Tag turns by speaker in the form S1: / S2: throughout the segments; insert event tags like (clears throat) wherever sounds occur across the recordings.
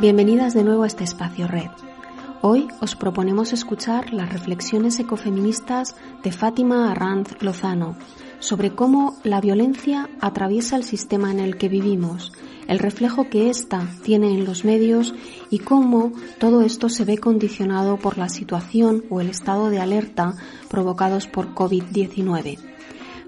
S1: Bienvenidas de nuevo a este espacio red. Hoy os proponemos escuchar las reflexiones ecofeministas de Fátima Arranz Lozano sobre cómo la violencia atraviesa el sistema en el que vivimos, el reflejo que ésta tiene en los medios y cómo todo esto se ve condicionado por la situación o el estado de alerta provocados por COVID-19.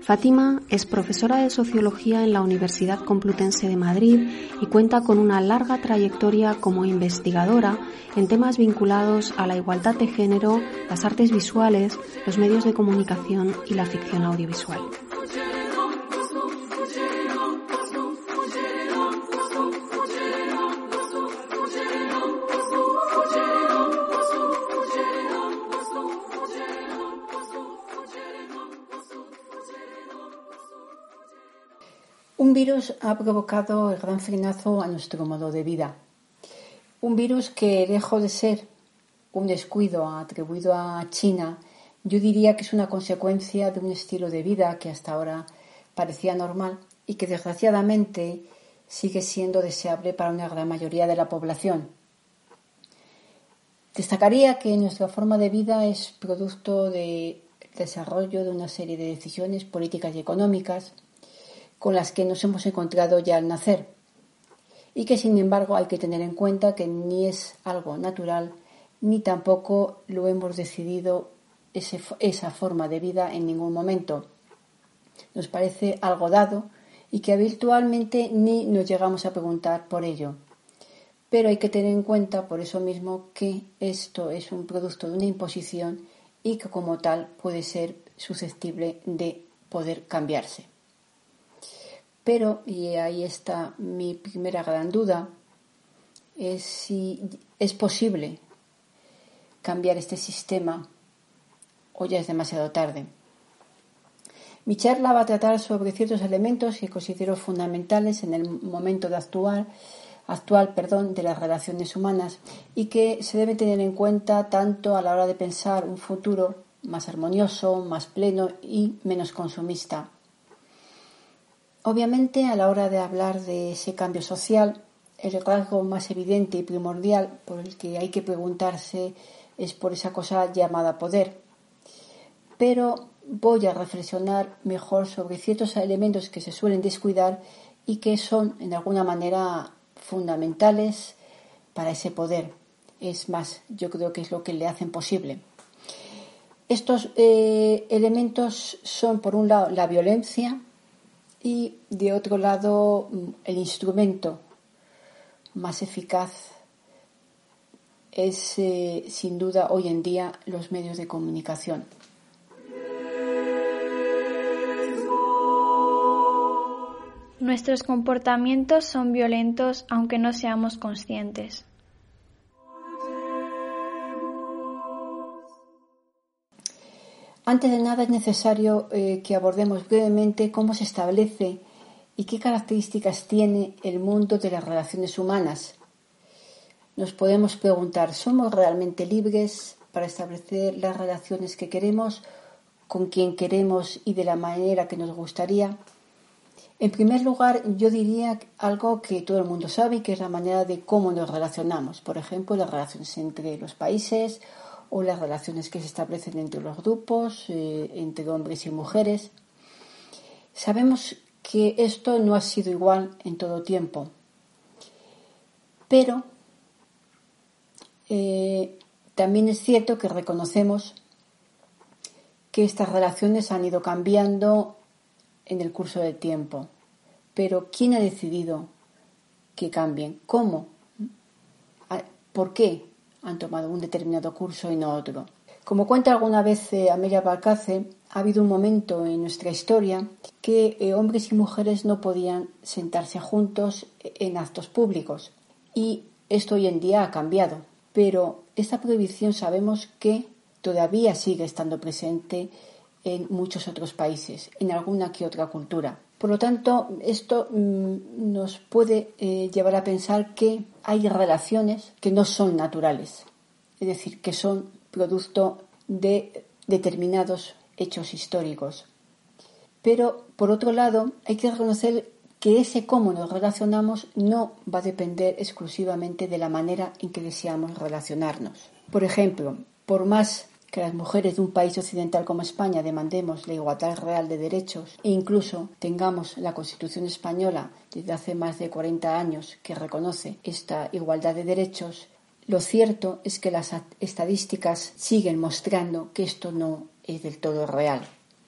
S1: Fátima es profesora de Sociología en la Universidad Complutense de Madrid y cuenta con una larga trayectoria como investigadora en temas vinculados a la igualdad de género, las artes visuales, los medios de comunicación y la ficción audiovisual.
S2: Un virus ha provocado el gran frenazo a nuestro modo de vida. Un virus que, lejos de ser un descuido atribuido a China, yo diría que es una consecuencia de un estilo de vida que hasta ahora parecía normal y que desgraciadamente sigue siendo deseable para una gran mayoría de la población. Destacaría que nuestra forma de vida es producto del desarrollo de una serie de decisiones políticas y económicas con las que nos hemos encontrado ya al nacer y que sin embargo hay que tener en cuenta que ni es algo natural ni tampoco lo hemos decidido esa forma de vida en ningún momento. Nos parece algo dado y que habitualmente ni nos llegamos a preguntar por ello. Pero hay que tener en cuenta por eso mismo que esto es un producto de una imposición y que como tal puede ser susceptible de poder cambiarse. Pero, y ahí está mi primera gran duda, es si es posible cambiar este sistema o ya es demasiado tarde. Mi charla va a tratar sobre ciertos elementos que considero fundamentales en el momento de actual perdón, de las relaciones humanas y que se debe tener en cuenta tanto a la hora de pensar un futuro más armonioso, más pleno y menos consumista. Obviamente, a la hora de hablar de ese cambio social, el rasgo más evidente y primordial por el que hay que preguntarse es por esa cosa llamada poder. Pero voy a reflexionar mejor sobre ciertos elementos que se suelen descuidar y que son, en alguna manera, fundamentales para ese poder. Es más, yo creo que es lo que le hacen posible. Estos eh, elementos son, por un lado, la violencia, y de otro lado mm, el instrumento más eficaz es eh, sin duda hoy en día los medios de comunicación.
S3: Nuestros comportamientos son violentos aunque no seamos conscientes.
S2: Antes de nada es necesario eh, que abordemos brevemente cómo se establece y qué características tiene el mundo de las relaciones humanas. Nos podemos preguntar, ¿somos realmente libres para establecer las relaciones que queremos, con quien queremos y de la manera que nos gustaría? En primer lugar, yo diría algo que todo el mundo sabe que es la manera de cómo nos relacionamos. Por ejemplo, las relaciones entre los países o las relaciones que se establecen entre los grupos, eh, entre hombres y mujeres. Sabemos que esto no ha sido igual en todo tiempo, pero eh, también es cierto que reconocemos que estas relaciones han ido cambiando en el curso del tiempo. Pero ¿quién ha decidido que cambien? ¿Cómo? ¿Por qué? Han tomado un determinado curso y no otro. Como cuenta alguna vez eh, Amelia Balcace, ha habido un momento en nuestra historia que eh, hombres y mujeres no podían sentarse juntos en actos públicos. Y esto hoy en día ha cambiado. Pero esta prohibición sabemos que todavía sigue estando presente en muchos otros países, en alguna que otra cultura. Por lo tanto, esto mm, nos puede eh, llevar a pensar que hay relaciones que no son naturales, es decir, que son producto de determinados hechos históricos. Pero, por otro lado, hay que reconocer que ese cómo nos relacionamos no va a depender exclusivamente de la manera en que deseamos relacionarnos. Por ejemplo, por más que las mujeres de un país occidental como España demandemos la igualdad real de derechos e incluso tengamos la Constitución española desde hace más de 40 años que reconoce esta igualdad de derechos, lo cierto es que las estadísticas siguen mostrando que esto no es del todo real.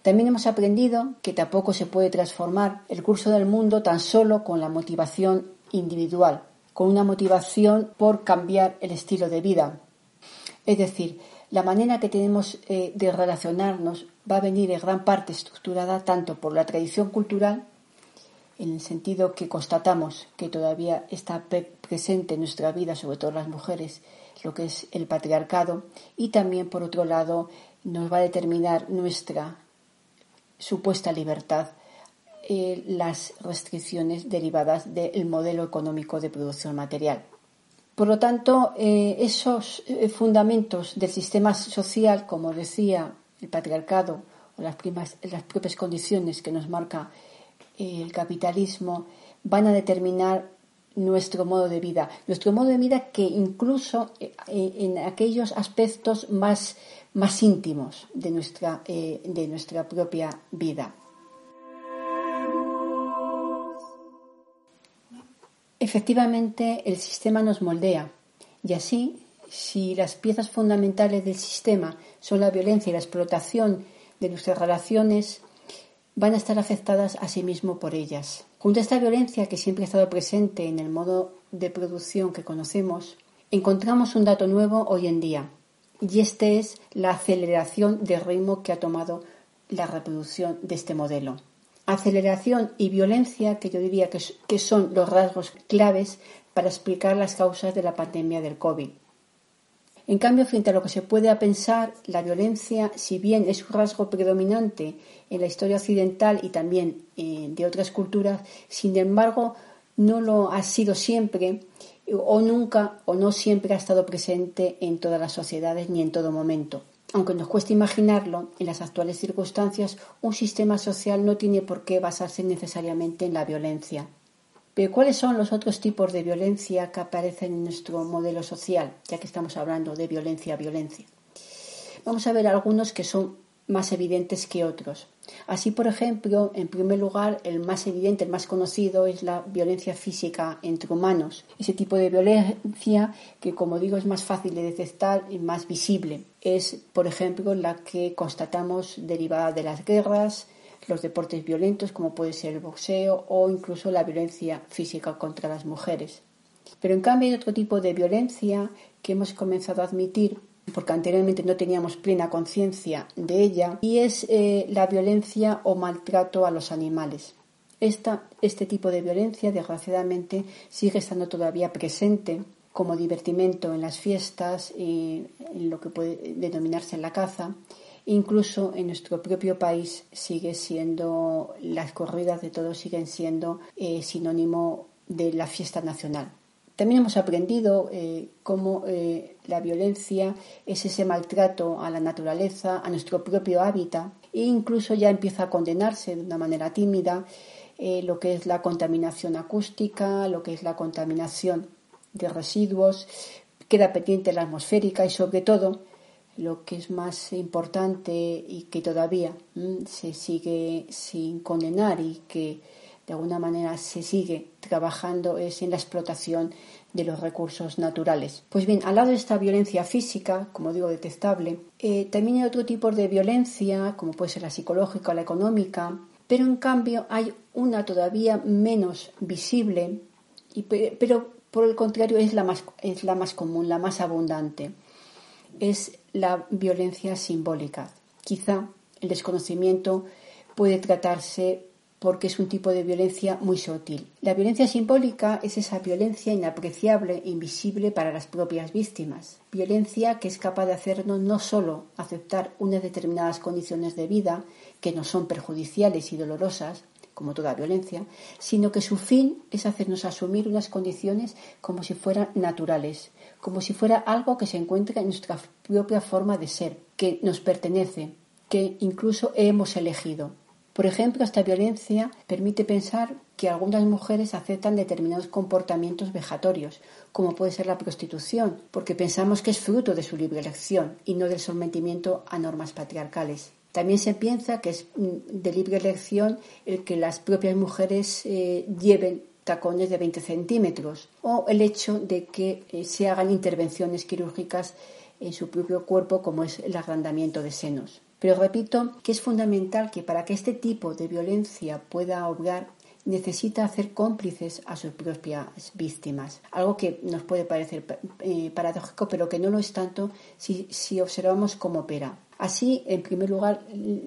S2: También hemos aprendido que tampoco se puede transformar el curso del mundo tan solo con la motivación individual, con una motivación por cambiar el estilo de vida. Es decir, la manera que tenemos eh, de relacionarnos va a venir en gran parte estructurada tanto por la tradición cultural, en el sentido que constatamos que todavía está presente en nuestra vida, sobre todo las mujeres, lo que es el patriarcado, y también, por otro lado, nos va a determinar nuestra supuesta libertad eh, las restricciones derivadas del modelo económico de producción material. Por lo tanto, eh, esos eh, fundamentos del sistema social, como decía el patriarcado o las, propias condiciones que nos marca eh, el capitalismo, van a determinar nuestro modo de vida. Nuestro modo de vida que incluso en aquellos aspectos más, más íntimos de nuestra, de nuestra propia vida. Efectivamente, el sistema nos moldea. Y así, si las piezas fundamentales del sistema son la violencia y la explotación de nuestras relaciones, van a estar afectadas a sí mismo por ellas. Junto a esta violencia que siempre ha estado presente en el modo de producción que conocemos, encontramos un dato nuevo hoy en día, y este es la aceleración del ritmo que ha tomado la reproducción de este modelo aceleración y violencia, que yo diría que, son los rasgos claves para explicar las causas de la pandemia del COVID. En cambio, frente a lo que se puede pensar, la violencia, si bien es un rasgo predominante en la historia occidental y también eh, de otras culturas, sin embargo, no lo ha sido siempre o nunca o no siempre ha estado presente en todas las sociedades ni en todo momento. Aunque nos cueste imaginarlo, en las actuales circunstancias un sistema social no tiene por qué basarse necesariamente en la violencia. Pero ¿cuáles son los otros tipos de violencia que aparecen en nuestro modelo social, ya que estamos hablando de violencia a violencia? Vamos a ver algunos que son más evidentes que otros. Así, por ejemplo, en primer lugar, el más evidente, el más conocido es la violencia física entre humanos. Ese tipo de violencia que, como digo, es más fácil de detectar y más visible. Es, por ejemplo, la que constatamos derivada de las guerras, los deportes violentos, como puede ser el boxeo o incluso la violencia física contra las mujeres. Pero en cambio hay otro tipo de violencia que hemos comenzado a admitir porque anteriormente no teníamos plena conciencia de ella, y es eh, la violencia o maltrato a los animales. este tipo de violencia, desgraciadamente, sigue estando todavía presente como divertimento en las fiestas y en lo que puede denominarse la caza. Incluso en nuestro propio país sigue siendo, las corridas de todos siguen siendo eh, sinónimo de la fiesta nacional. También hemos aprendido eh, cómo eh, la violencia es ese maltrato a la naturaleza, a nuestro propio hábitat, e incluso ya empieza a condenarse de una manera tímida eh, lo que es la contaminación acústica, lo que es la contaminación de residuos, queda pendiente la atmosférica y sobre todo lo que es más importante y que todavía mm, se sigue sin condenar y que de alguna manera se sigue trabajando es en la explotación de los recursos naturales. Pues bien, al lado de esta violencia física, como digo, detectable, eh, también hay otro tipo de violencia, como puede ser la psicológica o la económica, pero en cambio hay una todavía menos visible, y, pero por el contrario es la, más, es la más común, la más abundante. Es la violencia simbólica. Quizá el desconocimiento puede tratarse porque es un tipo de violencia muy sutil. La violencia simbólica es esa violencia inapreciable e invisible para las propias víctimas. Violencia que es capaz de hacernos no solo aceptar unas determinadas condiciones de vida que nos son perjudiciales y dolorosas, como toda violencia, sino que su fin es hacernos asumir unas condiciones como si fueran naturales, como si fuera algo que se encuentra en nuestra propia forma de ser, que nos pertenece, que incluso hemos elegido. Por ejemplo, esta violencia permite pensar que algunas mujeres aceptan determinados comportamientos vejatorios, como puede ser la prostitución, porque pensamos que es fruto de su libre elección y no del sometimiento a normas patriarcales. También se piensa que es mm, de libre elección el que las propias mujeres eh, lleven tacones de 20 centímetros o el hecho de que eh, se hagan intervenciones quirúrgicas en su propio cuerpo como es el agrandamiento de senos. Pero repito que es fundamental que para que este tipo de violencia pueda obrar necesita hacer cómplices a sus propias víctimas. Algo que nos puede parecer eh, paradójico, pero que no lo es tanto si, si observamos cómo opera. Así, en primer lugar,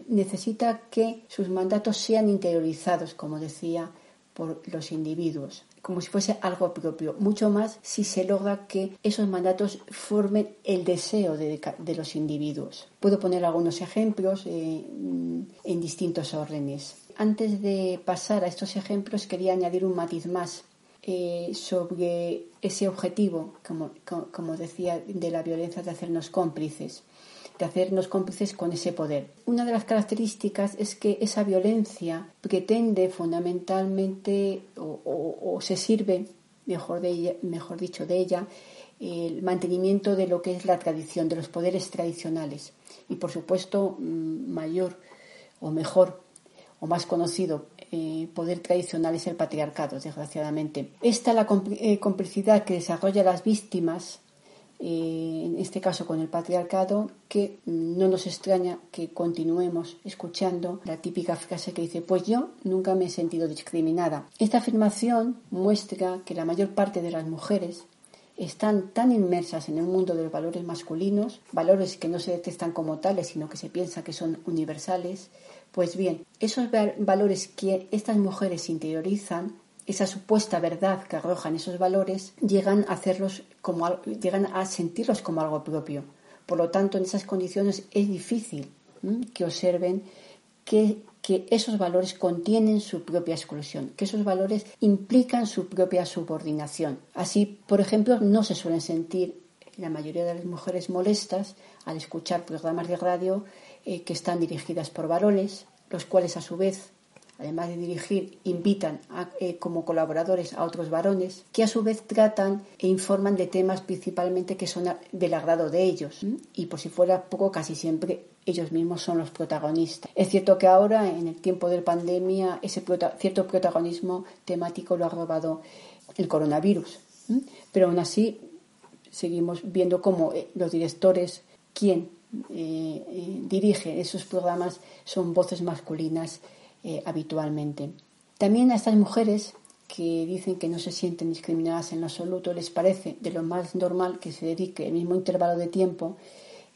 S2: necesita que sus mandatos sean interiorizados, como decía, por los individuos, como si fuese algo propio, mucho más si se logra que esos mandatos formen el deseo de, los individuos. Puedo poner algunos ejemplos eh, en distintos órdenes. Antes de pasar a estos ejemplos, quería añadir un matiz más eh, sobre ese objetivo, como, como decía, de la violencia de hacernos cómplices de hacernos cómplices con ese poder. Una de las características es que esa violencia pretende fundamentalmente o, se sirve, mejor, de mejor dicho, de ella, el mantenimiento de lo que es la tradición, de los poderes tradicionales. Y por supuesto, mm, mayor o mejor o más conocido eh, poder tradicional es el patriarcado, desgraciadamente. Esta la eh, complicidad que desarrolla las víctimas eh, en este caso con el patriarcado, que no nos extraña que continuemos escuchando la típica frase que dice, pues yo nunca me he sentido discriminada. Esta afirmación muestra que la mayor parte de las mujeres están tan inmersas en el mundo de los valores masculinos, valores que no se detectan como tales, sino que se piensa que son universales, pues bien, esos valores que estas mujeres interiorizan esa supuesta verdad que arrojan esos valores, llegan a hacerlos como llegan a sentirlos como algo propio. Por lo tanto, en esas condiciones es difícil que observen que, que esos valores contienen su propia exclusión, que esos valores implican su propia subordinación. Así, por ejemplo, no se suelen sentir la mayoría de las mujeres molestas al escuchar programas de radio eh, que están dirigidas por varones, los cuales a su vez además de dirigir, invitan eh, como colaboradores a otros varones que a su vez tratan e informan de temas principalmente que son del agrado de ellos. Y por si fuera poco, casi siempre ellos mismos son los protagonistas. Es cierto que ahora, en el tiempo de pandemia, ese cierto protagonismo temático lo ha robado el coronavirus. Pero aún así, seguimos viendo cómo eh, los directores, quien eh, dirige esos programas, son voces masculinas eh, habitualmente. También a estas mujeres que dicen que no se sienten discriminadas en absoluto, les parece de lo más normal que se dedique el mismo intervalo de tiempo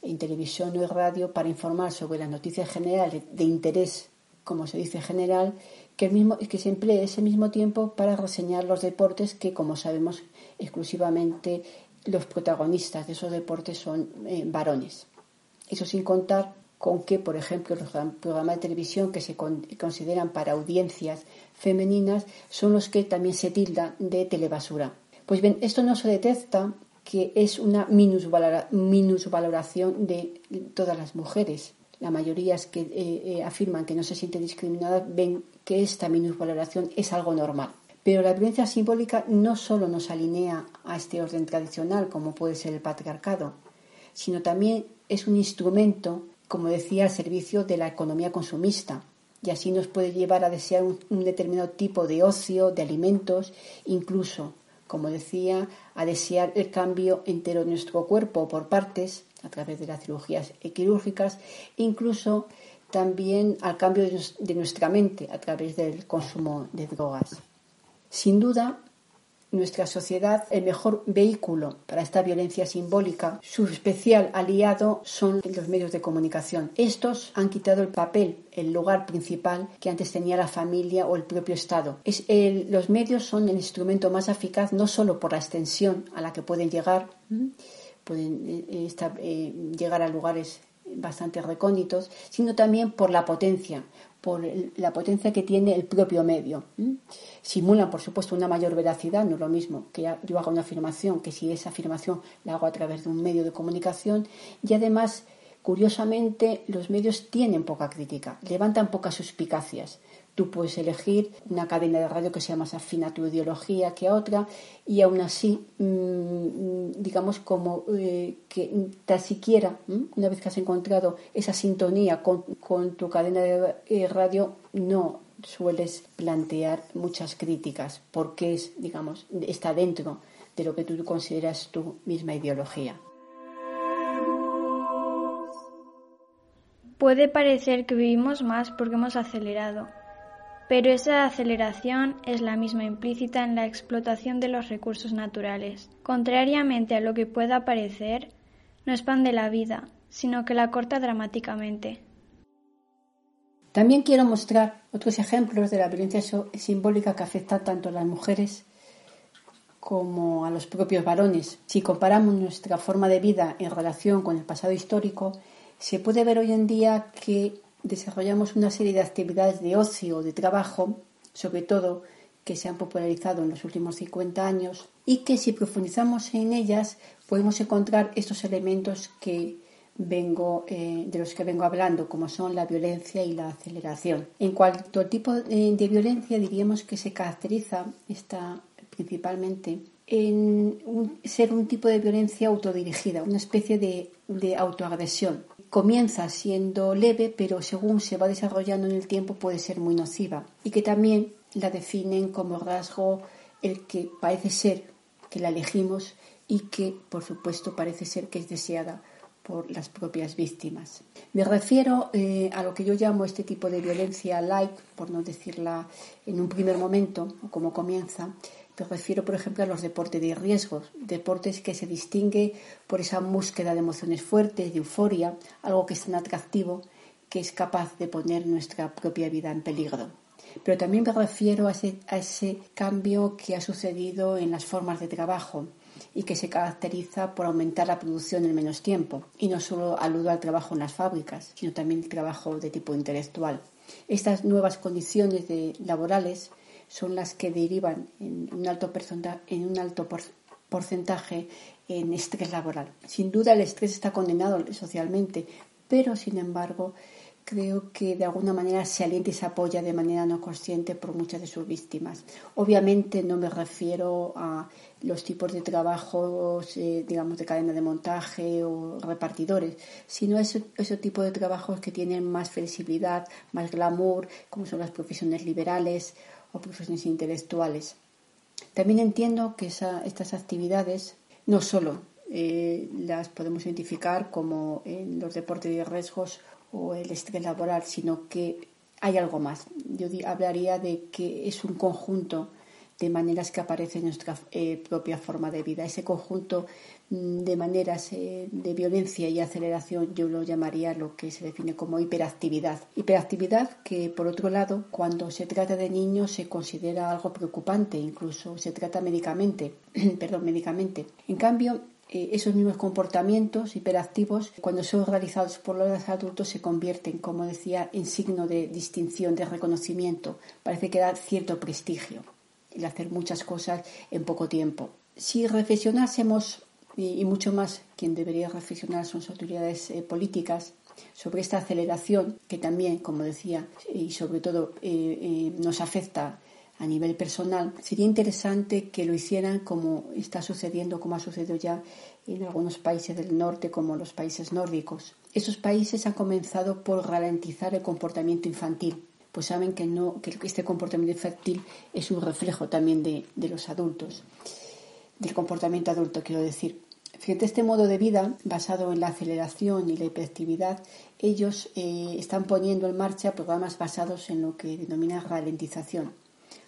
S2: en televisión o en radio para informar sobre las noticias generales de interés, como se dice general, que, el mismo, que se emplee ese mismo tiempo para reseñar los deportes que, como sabemos, exclusivamente los protagonistas de esos deportes son eh, varones. Eso sin contar con que, por ejemplo, los programas de televisión que se consideran para audiencias femeninas son los que también se tildan de telebasura. Pues bien, esto no se detecta que es una minusvaloración de todas las mujeres. La mayoría que eh, eh, afirman que no se sienten discriminadas ven que esta minusvaloración es algo normal. Pero la violencia simbólica no solo nos alinea a este orden tradicional, como puede ser el patriarcado, sino también es un instrumento como decía, al servicio de la economía consumista. Y así nos puede llevar a desear un, determinado tipo de ocio, de alimentos, incluso, como decía, a desear el cambio entero de nuestro cuerpo por partes, a través de las cirugías quirúrgicas, incluso también al cambio de nuestra mente a través del consumo de drogas. Sin duda, nuestra sociedad el mejor vehículo para esta violencia simbólica. Su especial aliado son los medios de comunicación. Estos han quitado el papel, el lugar principal que antes tenía la familia o el propio Estado. Es los medios son el instrumento más eficaz no solo por la extensión a la que pueden llegar, pueden eh, eh, llegar a lugares bastante recónditos, sino también por la potencia, por la potencia que tiene el propio medio. Simulan, por supuesto, una mayor veracidad, no es lo mismo que yo haga una afirmación que si esa afirmación la hago a través de un medio de comunicación y además Curiosamente, los medios tienen poca crítica, levantan pocas suspicacias. Tú puedes elegir una cadena de radio que sea más afín a tu ideología que a otra y aún así, mm, digamos, como eh, que tan siquiera, una vez que has encontrado esa sintonía con, tu cadena de eh, radio, no sueles plantear muchas críticas porque es, digamos, está dentro de lo que tú consideras tu misma ideología.
S3: Puede parecer que vivimos más porque hemos acelerado, pero esa aceleración es la misma implícita en la explotación de los recursos naturales. Contrariamente a lo que pueda parecer, no expande la vida, sino que la corta dramáticamente.
S2: También quiero mostrar otros ejemplos de la violencia simbólica que afecta tanto a las mujeres como a los propios varones. Si comparamos nuestra forma de vida en relación con el pasado histórico, se puede ver hoy en día que desarrollamos una serie de actividades de ocio, de trabajo, sobre todo que se han popularizado en los últimos 50 años y que si profundizamos en ellas podemos encontrar estos elementos que vengo, eh, de los que vengo hablando, como son la violencia y la aceleración. En cuanto tipo de, violencia, diríamos que se caracteriza esta, principalmente en ser un tipo de violencia autodirigida, una especie de autoagresión comienza siendo leve, pero según se va desarrollando en el tiempo puede ser muy nociva y que también la definen como rasgo el que parece ser que la elegimos y que, por supuesto, parece ser que es deseada por las propias víctimas. Me refiero eh, a lo que yo llamo este tipo de violencia light, por no decirla en un primer momento, como comienza, me refiero, por ejemplo, a los deportes de riesgos, deportes que se distingue por esa búsqueda de emociones fuertes, de euforia, algo que es tan atractivo que es capaz de poner nuestra propia vida en peligro. Pero también me refiero a ese, cambio que ha sucedido en las formas de trabajo y que se caracteriza por aumentar la producción en menos tiempo. Y no solo aludo al trabajo en las fábricas, sino también el trabajo de tipo intelectual. Estas nuevas condiciones laborales son las que derivan en un alto, en un alto porcentaje en estrés laboral. Sin duda el estrés está condenado socialmente, pero sin embargo creo que de alguna manera se alienta y se apoya de manera no consciente por muchas de sus víctimas. Obviamente no me refiero a los tipos de trabajos, eh, digamos, de cadena de montaje o repartidores, sino ese, ese, tipo de trabajos que tienen más flexibilidad, más glamour, como son las profesiones liberales o profesiones intelectuales. También entiendo que estas actividades no solo eh, las podemos identificar como en los deportes de riesgos o el estrés laboral, sino que hay algo más. Yo hablaría de que es un conjunto de maneras que aparece en nuestra eh, propia forma de vida. Ese conjunto mm, de maneras eh, de violencia y aceleración yo lo llamaría lo que se define como hiperactividad. Hiperactividad que, por otro lado, cuando se trata de niños se considera algo preocupante, incluso se trata médicamente, (clears throat) perdón. En cambio, eh, esos mismos comportamientos hiperactivos, cuando son realizados por los adultos, se convierten, como decía, en signo de distinción, de reconocimiento. Parece que da cierto prestigio el hacer muchas cosas en poco tiempo. Si reflexionásemos, y, mucho más quien debería reflexionar son las autoridades eh, políticas, sobre esta aceleración que también, como decía, y sobre todo eh, eh, nos afecta a nivel personal, sería interesante que lo hicieran como está sucediendo, como ha sucedido ya en algunos países del norte, como los países nórdicos. Esos países han comenzado por ralentizar el comportamiento infantil pues saben que, no, que este comportamiento infantil es un reflejo también de, los adultos, del comportamiento adulto, quiero decir. Frente a este modo de vida basado en la aceleración y la hiperactividad, ellos eh, están poniendo en marcha programas basados en lo que denomina ralentización.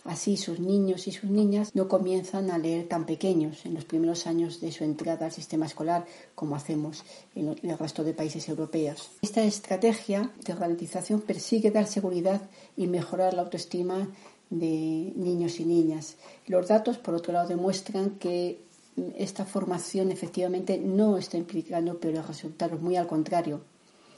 S2: Así sus niños y sus niñas no comienzan a leer tan pequeños en los primeros años de su entrada al sistema escolar como hacemos en el resto de países europeos. Esta estrategia de ralentización persigue dar seguridad y mejorar la autoestima de niños y niñas. Los datos, por otro lado, demuestran que esta formación efectivamente no está implicando peores resultados, muy al contrario.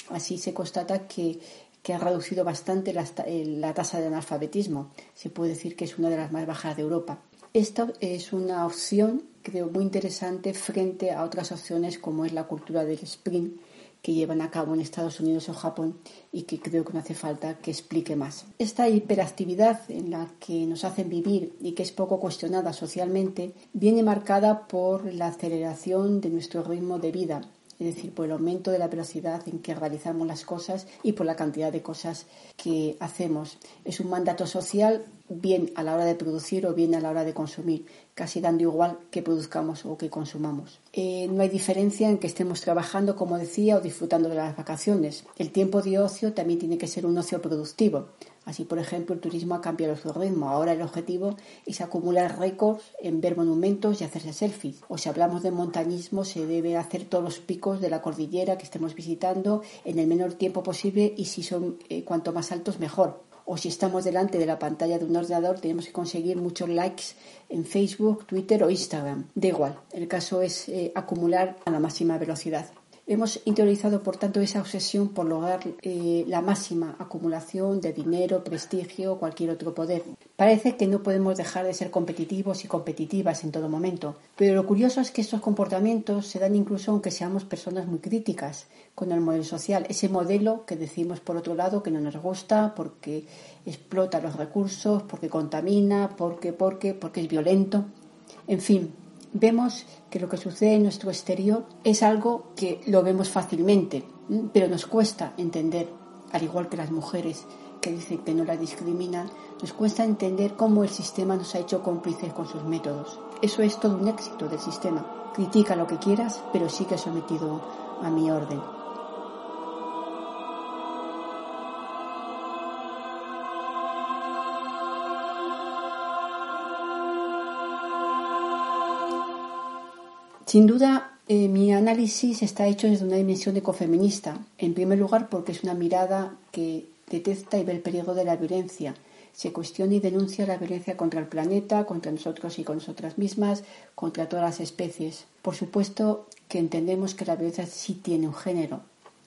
S2: Así se constata que, que ha reducido bastante la, la tasa de analfabetismo. Se puede decir que es una de las más bajas de Europa. Esta es una opción, creo, muy interesante frente a otras opciones como es la cultura del sprint que llevan a cabo en Estados Unidos o Japón y que creo que no hace falta que explique más. Esta hiperactividad en la que nos hacen vivir y que es poco cuestionada socialmente viene marcada por la aceleración de nuestro ritmo de vida, es decir, por el aumento de la velocidad en que realizamos las cosas y por la cantidad de cosas que hacemos. Es un mandato social bien a la hora de producir o bien a la hora de consumir, casi dando igual que produzcamos o que consumamos. Eh, no hay diferencia en que estemos trabajando, como decía, o disfrutando de las vacaciones. El tiempo de ocio también tiene que ser un ocio productivo. Así, por ejemplo, el turismo ha cambiado su ritmo. Ahora el objetivo es acumular récords en ver monumentos y hacerse selfies. O si hablamos de montañismo, se debe hacer todos los picos de la cordillera que estemos visitando en el menor tiempo posible y si son eh, cuanto más altos mejor o si estamos delante de la pantalla de un ordenador tenemos que conseguir muchos likes en Facebook, Twitter o Instagram. Da igual, el caso es eh, acumular a la máxima velocidad. Hemos interiorizado, por tanto, esa obsesión por lograr eh, la máxima acumulación de dinero, prestigio o cualquier otro poder. Parece que no podemos dejar de ser competitivos y competitivas en todo momento, pero lo curioso es que estos comportamientos se dan incluso aunque seamos personas muy críticas con el modelo social, ese modelo que decimos por otro lado que no nos gusta porque explota los recursos, porque contamina, porque, porque, porque es violento. En fin, vemos que lo que sucede en nuestro exterior es algo que lo vemos fácilmente, pero nos cuesta entender, al igual que las mujeres que dicen que no la discriminan, nos cuesta entender cómo el sistema nos ha hecho cómplices con sus métodos. Eso es todo un éxito del sistema. Critica lo que quieras, pero sigue sometido a mi orden. Sin duda, eh, mi análisis está hecho desde una dimensión ecofeminista. En primer lugar, porque es una mirada que detecta y ve el peligro de la violencia. Se cuestiona y denuncia la violencia contra el planeta, contra nosotros y con nosotras mismas, contra todas las especies. Por supuesto que entendemos que la violencia sí tiene un género,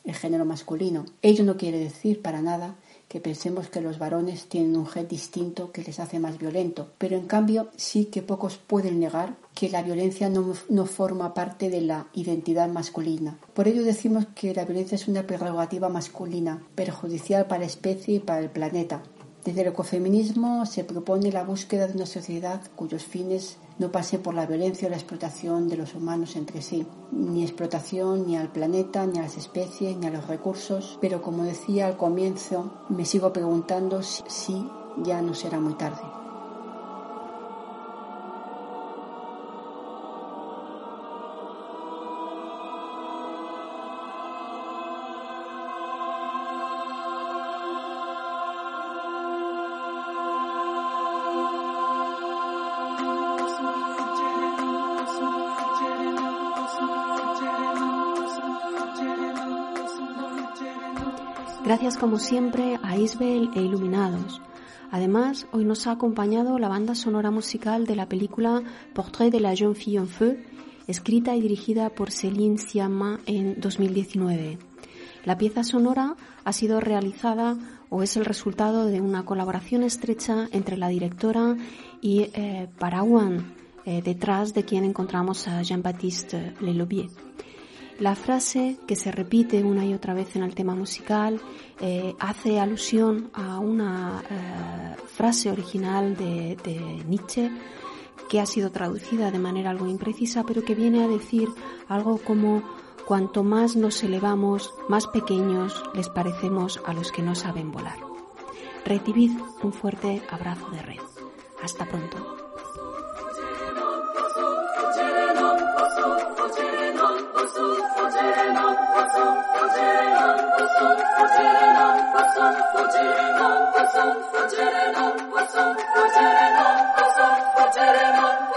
S2: el género masculino. Ello no quiere decir para nada que pensemos que los varones tienen un gen distinto que les hace más violento, pero en cambio sí que pocos pueden negar que la violencia no, no, forma parte de la identidad masculina. Por ello decimos que la violencia es una prerrogativa masculina, perjudicial para la especie y para el planeta. Desde el ecofeminismo se propone la búsqueda de una sociedad cuyos fines no pasen por la violencia o la explotación de los humanos entre sí, ni explotación ni al planeta, ni a las especies, ni a los recursos, pero como decía al comienzo, me sigo preguntando si ya no será muy tarde.
S1: Gracias como siempre a Isbel e Iluminados. Además, hoy nos ha acompañado la banda sonora musical de la película Portrait de la jeune fille en feu, escrita y dirigida por Céline Sciamma en 2019. La pieza sonora ha sido realizada o es el resultado de una colaboración estrecha entre la directora y eh, Parawan, eh, detrás de quien encontramos a Jean-Baptiste Lelobier. La frase que se repite una y otra vez en el tema musical eh, hace alusión a una eh, frase original de, de Nietzsche que ha sido traducida de manera algo imprecisa, pero que viene a decir algo como cuanto más nos elevamos, más pequeños les parecemos a los que no saben volar. Recibid un fuerte abrazo de red. Hasta pronto. son, Hacer el son, Hacer el son, Hacer